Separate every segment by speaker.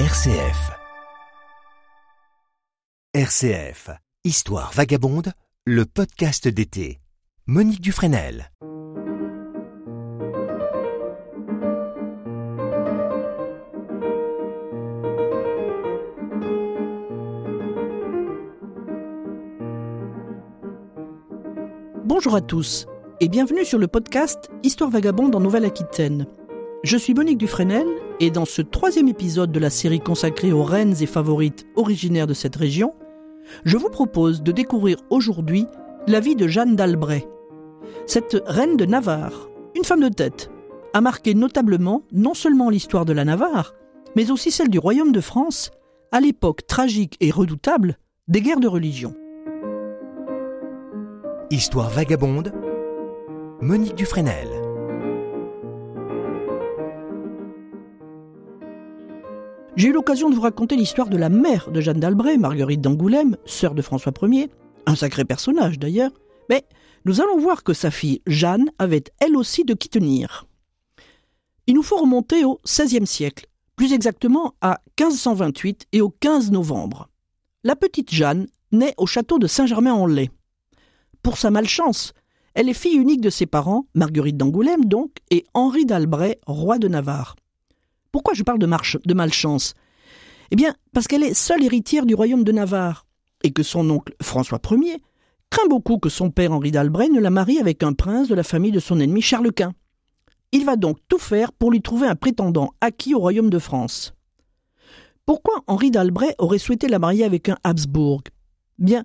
Speaker 1: RCF. RCF. Histoire vagabonde, le podcast d'été. Monique Dufresnel.
Speaker 2: Bonjour à tous et bienvenue sur le podcast Histoire vagabonde en Nouvelle-Aquitaine. Je suis Monique Dufresnel et dans ce troisième épisode de la série consacrée aux reines et favorites originaires de cette région, je vous propose de découvrir aujourd'hui la vie de Jeanne d'Albret. Cette reine de Navarre, une femme de tête, a marqué notablement non seulement l'histoire de la Navarre, mais aussi celle du royaume de France à l'époque tragique et redoutable des guerres de religion.
Speaker 1: Histoire vagabonde. Monique Dufresnel.
Speaker 2: J'ai eu l'occasion de vous raconter l'histoire de la mère de Jeanne d'Albret, Marguerite d'Angoulême, sœur de François Ier, un sacré personnage d'ailleurs, mais nous allons voir que sa fille Jeanne avait elle aussi de qui tenir. Il nous faut remonter au XVIe siècle, plus exactement à 1528 et au 15 novembre. La petite Jeanne naît au château de Saint-Germain-en-Laye. Pour sa malchance, elle est fille unique de ses parents, Marguerite d'Angoulême donc, et Henri d'Albret, roi de Navarre. Pourquoi je parle de, malchance? Eh bien, parce qu'elle est seule héritière du royaume de Navarre, et que son oncle François Ier craint beaucoup que son père Henri d'Albret ne la marie avec un prince de la famille de son ennemi Charles Quint. Il va donc tout faire pour lui trouver un prétendant acquis au royaume de France. Pourquoi Henri d'Albret aurait souhaité la marier avec un Habsbourg? Bien,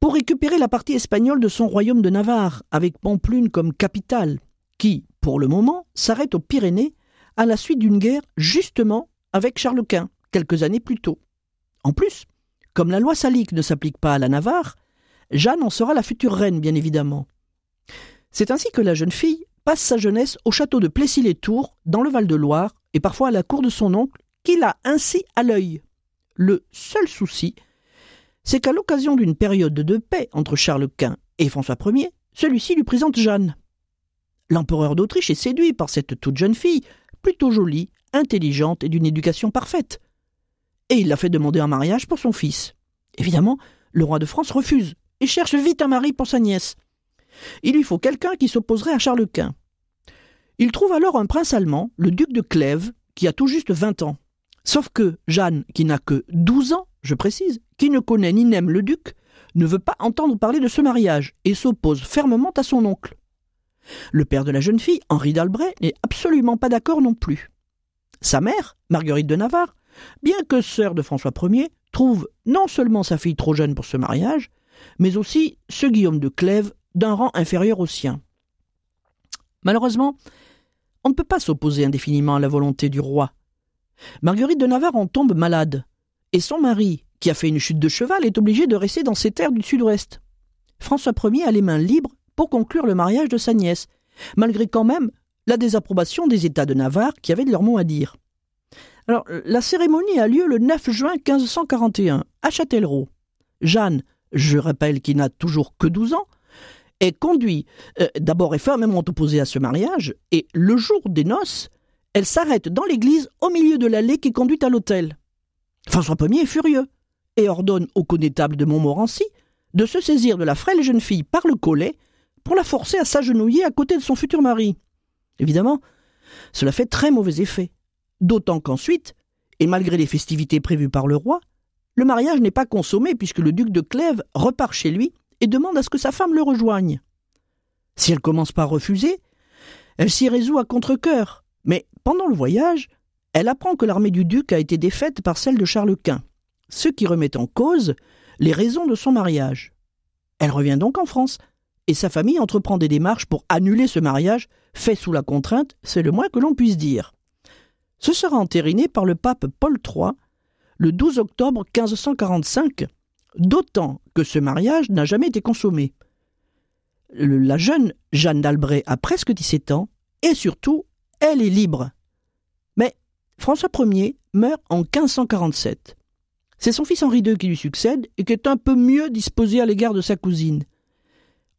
Speaker 2: pour récupérer la partie espagnole de son royaume de Navarre, avec Pamplune comme capitale, qui, pour le moment, s'arrête aux Pyrénées à la suite d'une guerre justement avec Charles Quint, quelques années plus tôt. En plus, comme la loi salique ne s'applique pas à la Navarre, Jeanne en sera la future reine, bien évidemment. C'est ainsi que la jeune fille passe sa jeunesse au château de Plessis-les-Tours, dans le Val-de-Loire, et parfois à la cour de son oncle, qui l'a ainsi à l'œil. Le seul souci, c'est qu'à l'occasion d'une période de paix entre Charles Quint et François Ier, celui-ci lui présente Jeanne. L'empereur d'Autriche est séduit par cette toute jeune fille, plutôt jolie, intelligente et d'une éducation parfaite. Et il la fait demander un mariage pour son fils. Évidemment, le roi de France refuse et cherche vite un mari pour sa nièce. Il lui faut quelqu'un qui s'opposerait à Charles Quint. Il trouve alors un prince allemand, le duc de Clèves, qui a tout juste vingt ans. Sauf que Jeanne, qui n'a que douze ans, je précise, qui ne connaît ni n'aime le duc, ne veut pas entendre parler de ce mariage et s'oppose fermement à son oncle. Le père de la jeune fille, Henri d'Albret, n'est absolument pas d'accord non plus. Sa mère, Marguerite de Navarre, bien que sœur de François Ier, trouve non seulement sa fille trop jeune pour ce mariage, mais aussi ce Guillaume de Clèves d'un rang inférieur au sien. Malheureusement, on ne peut pas s'opposer indéfiniment à la volonté du roi. Marguerite de Navarre en tombe malade, et son mari, qui a fait une chute de cheval, est obligé de rester dans ses terres du sud-ouest. François Ier a les mains libres pour conclure le mariage de sa nièce, malgré quand même la désapprobation des États de Navarre qui avaient de leur mot à dire. Alors, la cérémonie a lieu le 9 juin 1541 à Châtellerault. Jeanne, je rappelle qu'il n'a toujours que 12 ans, est conduite, euh, d'abord est fermement opposée à ce mariage, et le jour des noces, elle s'arrête dans l'église au milieu de l'allée qui conduit à l'hôtel. François Ier est furieux et ordonne au connétable de Montmorency de se saisir de la frêle jeune fille par le collet pour la forcer à s'agenouiller à côté de son futur mari. Évidemment, cela fait très mauvais effet. D'autant qu'ensuite, et malgré les festivités prévues par le roi, le mariage n'est pas consommé puisque le duc de Clèves repart chez lui et demande à ce que sa femme le rejoigne. Si elle commence par refuser, elle s'y résout à contre-cœur, mais pendant le voyage, elle apprend que l'armée du duc a été défaite par celle de Charles Quint, ce qui remet en cause les raisons de son mariage. Elle revient donc en France, et sa famille entreprend des démarches pour annuler ce mariage fait sous la contrainte, c'est le moins que l'on puisse dire. Ce sera entériné par le pape Paul III le 12 octobre 1545, d'autant que ce mariage n'a jamais été consommé. La jeune Jeanne d'Albret a presque 17 ans, et surtout, elle est libre. Mais François Ier meurt en 1547. C'est son fils Henri II qui lui succède et qui est un peu mieux disposé à l'égard de sa cousine.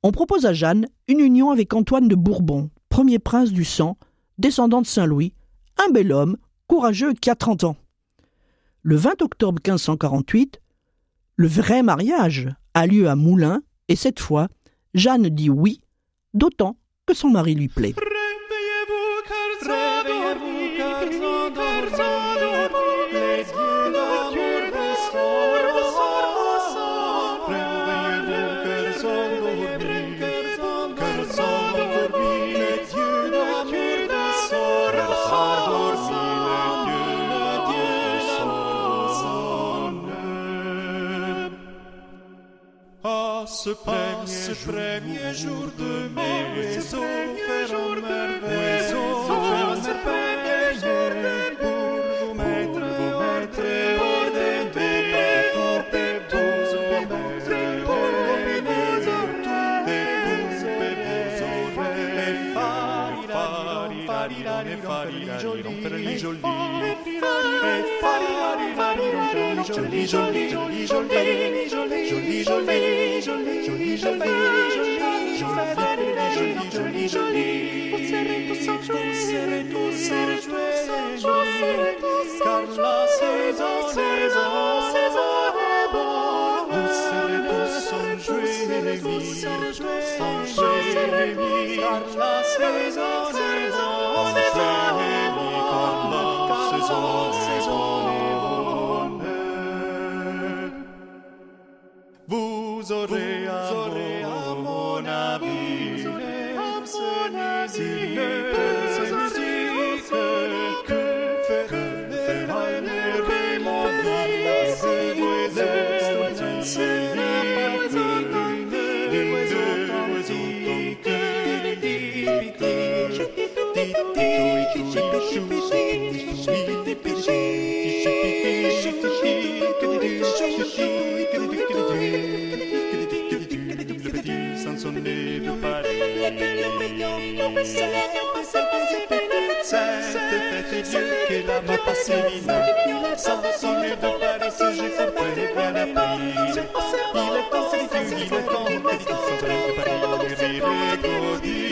Speaker 2: On propose à Jeanne une union avec Antoine de Bourbon, premier prince du sang, descendant de Saint-Louis, un bel homme, courageux qui a 30 ans. le 20 octobre 1548, le vrai mariage a lieu à Moulins, et cette fois, Jeanne dit oui, d'autant que son mari lui plaît.
Speaker 3: Et fari, fari, fari, fari, joli, joli, joli, fari, joli, joli, joli, joli, joli, joli, joli, joli, joli, joli, joli, joli, joli, joli, vous serez tous en joie, vous serez tous en joie, car la saison, saison, saison est bonne. Vous serez tous en joie, vous serez tous en joie, car la saison, saison, saison Zoreamo, Zoreamo, mon ami, mon ami, sansonnet de Paris Cette fête Dieu qu'elle a ma passerina de Paris si j'ai compris bien appris Il est temps, il est temps Paris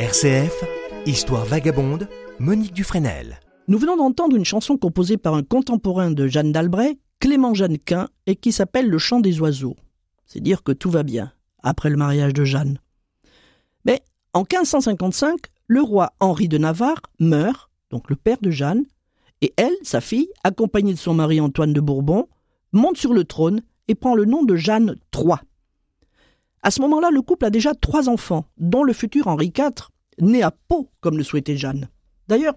Speaker 1: RCF, Histoire vagabonde, Monique Dufresnel.
Speaker 2: Nous venons d'entendre une chanson composée par un contemporain de Jeanne d'Albret, Clément Jeannequin, et qui s'appelle Le chant des oiseaux. C'est dire que tout va bien, après le mariage de Jeanne. Mais en 1555, le roi Henri de Navarre meurt, donc le père de Jeanne, et elle, sa fille, accompagnée de son mari Antoine de Bourbon, monte sur le trône et prend le nom de Jeanne III. À ce moment-là, le couple a déjà trois enfants, dont le futur Henri IV, né à Pau, comme le souhaitait Jeanne. D'ailleurs,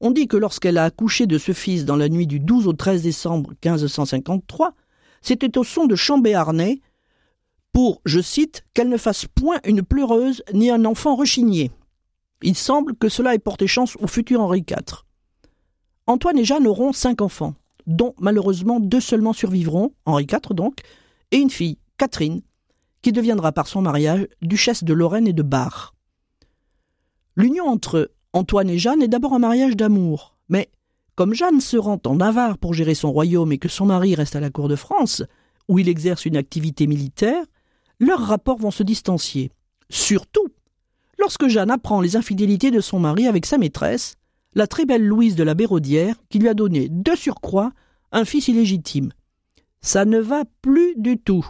Speaker 2: on dit que lorsqu'elle a accouché de ce fils dans la nuit du 12 au 13 décembre 1553, c'était au son de chants béarnais pour, je cite, qu'elle ne fasse point une pleureuse ni un enfant rechigné. Il semble que cela ait porté chance au futur Henri IV. Antoine et Jeanne auront cinq enfants, dont malheureusement deux seulement survivront, Henri IV donc, et une fille, Catherine, qui deviendra par son mariage duchesse de Lorraine et de Bar. L'union entre Antoine et Jeanne est d'abord un mariage d'amour, mais comme Jeanne se rend en Navarre pour gérer son royaume et que son mari reste à la cour de France, où il exerce une activité militaire, leurs rapports vont se distancier. Surtout lorsque Jeanne apprend les infidélités de son mari avec sa maîtresse, la très belle Louise de la Béraudière, qui lui a donné de surcroît un fils illégitime. Ça ne va plus du tout.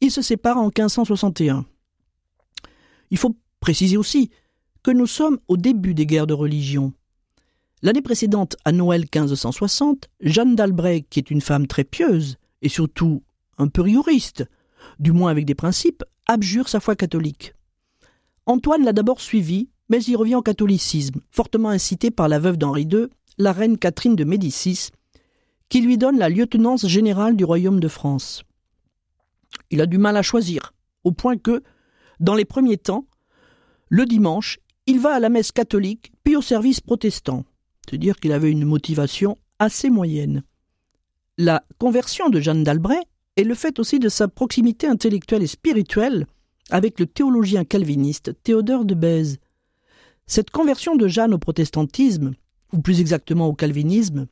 Speaker 2: Ils se séparent en 1561. Il faut préciser aussi que nous sommes au début des guerres de religion. L'année précédente, à Noël 1560, Jeanne d'Albret, qui est une femme très pieuse et surtout un peu rigoriste, du moins avec des principes, abjure sa foi catholique. Antoine l'a d'abord suivie mais il revient au catholicisme, fortement incité par la veuve d'Henri II, la reine Catherine de Médicis, qui lui donne la lieutenance générale du royaume de France. Il a du mal à choisir, au point que, dans les premiers temps, le dimanche, il va à la messe catholique, puis au service protestant. C'est dire qu'il avait une motivation assez moyenne. La conversion de Jeanne d'Albret est le fait aussi de sa proximité intellectuelle et spirituelle avec le théologien calviniste Théodore de Bèze. Cette conversion de Jeanne au protestantisme, ou plus exactement au calvinisme,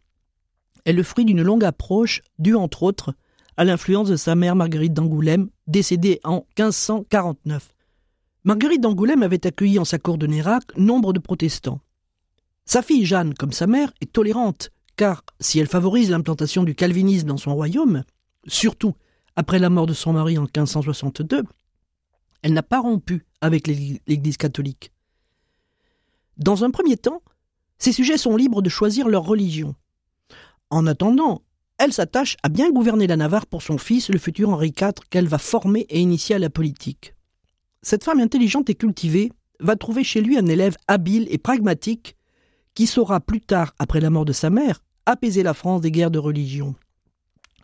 Speaker 2: est le fruit d'une longue approche due entre autres à l'influence de sa mère Marguerite d'Angoulême, décédée en 1549. Marguerite d'Angoulême avait accueilli en sa cour de Nérac nombre de protestants. Sa fille Jeanne, comme sa mère, est tolérante, car si elle favorise l'implantation du calvinisme dans son royaume, surtout après la mort de son mari en 1562, elle n'a pas rompu avec l'Église catholique. Dans un premier temps, ses sujets sont libres de choisir leur religion. En attendant, elle s'attache à bien gouverner la Navarre pour son fils, le futur Henri IV, qu'elle va former et initier à la politique. Cette femme intelligente et cultivée va trouver chez lui un élève habile et pragmatique qui saura plus tard, après la mort de sa mère, apaiser la France des guerres de religion.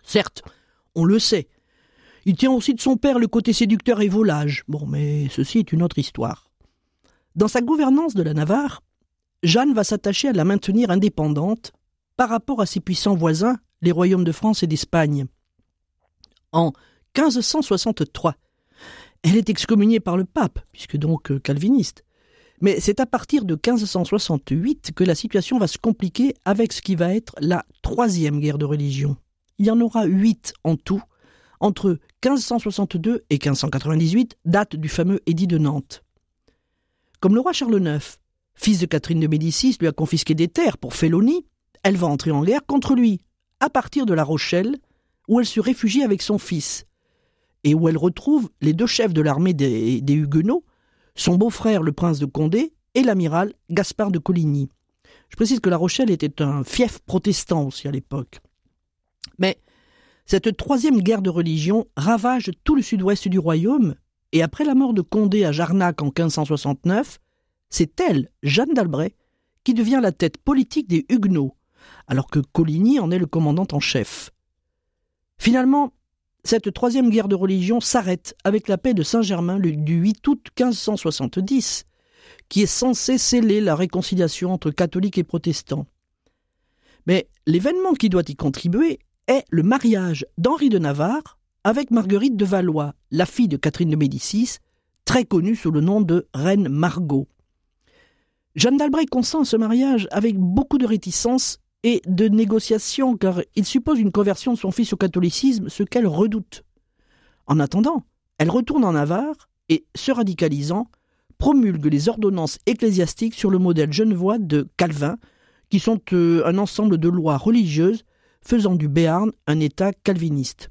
Speaker 2: Certes, on le sait, il tient aussi de son père le côté séducteur et volage. Bon, mais ceci est une autre histoire. Dans sa gouvernance de la Navarre, Jeanne va s'attacher à la maintenir indépendante par rapport à ses puissants voisins, les royaumes de France et d'Espagne. En 1563, elle est excommuniée par le pape, puisque donc euh, calviniste. Mais c'est à partir de 1568 que la situation va se compliquer avec ce qui va être la troisième guerre de religion. Il y en aura huit en tout, entre 1562 et 1598, date du fameux édit de Nantes. Comme le roi Charles IX, fils de Catherine de Médicis, lui a confisqué des terres pour félonie, elle va entrer en guerre contre lui, à partir de La Rochelle, où elle se réfugie avec son fils, et où elle retrouve les deux chefs de l'armée des, Huguenots, son beau-frère le prince de Condé et l'amiral Gaspard de Coligny. Je précise que La Rochelle était un fief protestant aussi à l'époque. Mais cette troisième guerre de religion ravage tout le sud-ouest du royaume, et après la mort de Condé à Jarnac en 1569, c'est elle, Jeanne d'Albret, qui devient la tête politique des Huguenots, alors que Coligny en est le commandant en chef. Finalement, cette troisième guerre de religion s'arrête avec la paix de Saint-Germain du 8 août 1570, qui est censée sceller la réconciliation entre catholiques et protestants. Mais l'événement qui doit y contribuer est le mariage d'Henri de Navarre avec Marguerite de Valois, la fille de Catherine de Médicis, très connue sous le nom de Reine Margot. Jeanne d'Albret consent à ce mariage avec beaucoup de réticence et de négociation, car il suppose une conversion de son fils au catholicisme, ce qu'elle redoute. En attendant, elle retourne en Navarre et, se radicalisant, promulgue les ordonnances ecclésiastiques sur le modèle genevois de Calvin, qui sont euh, un ensemble de lois religieuses faisant du Béarn un État calviniste.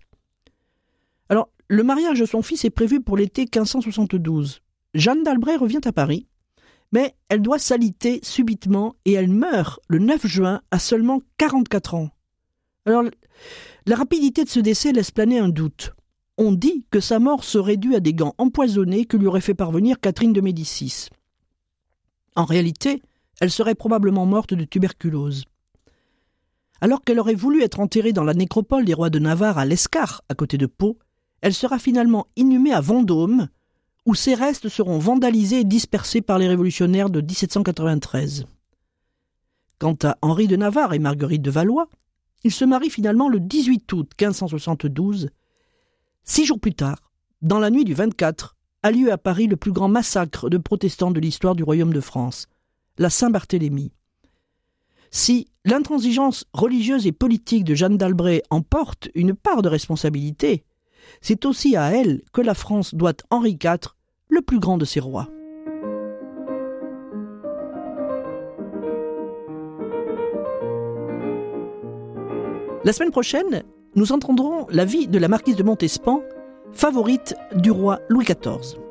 Speaker 2: Alors, le mariage de son fils est prévu pour l'été 1572. Jeanne d'Albret revient à Paris mais elle doit s'aliter subitement et elle meurt le 9 juin à seulement 44 ans. Alors, la rapidité de ce décès laisse planer un doute. On dit que sa mort serait due à des gants empoisonnés que lui aurait fait parvenir Catherine de Médicis. En réalité, elle serait probablement morte de tuberculose. Alors qu'elle aurait voulu être enterrée dans la nécropole des rois de Navarre à l'Escar, à côté de Pau, elle sera finalement inhumée à Vendôme, où ses restes seront vandalisés et dispersés par les révolutionnaires de 1793. Quant à Henri de Navarre et Marguerite de Valois, ils se marient finalement le 18 août 1572. Six jours plus tard, dans la nuit du 24, a lieu à Paris le plus grand massacre de protestants de l'histoire du royaume de France, la Saint-Barthélemy. Si l'intransigeance religieuse et politique de Jeanne d'Albret emporte une part de responsabilité, c'est aussi à elle que la France doit Henri IV le plus grand de ses rois. La semaine prochaine, nous entendrons la vie de la marquise de Montespan, favorite du roi Louis XIV.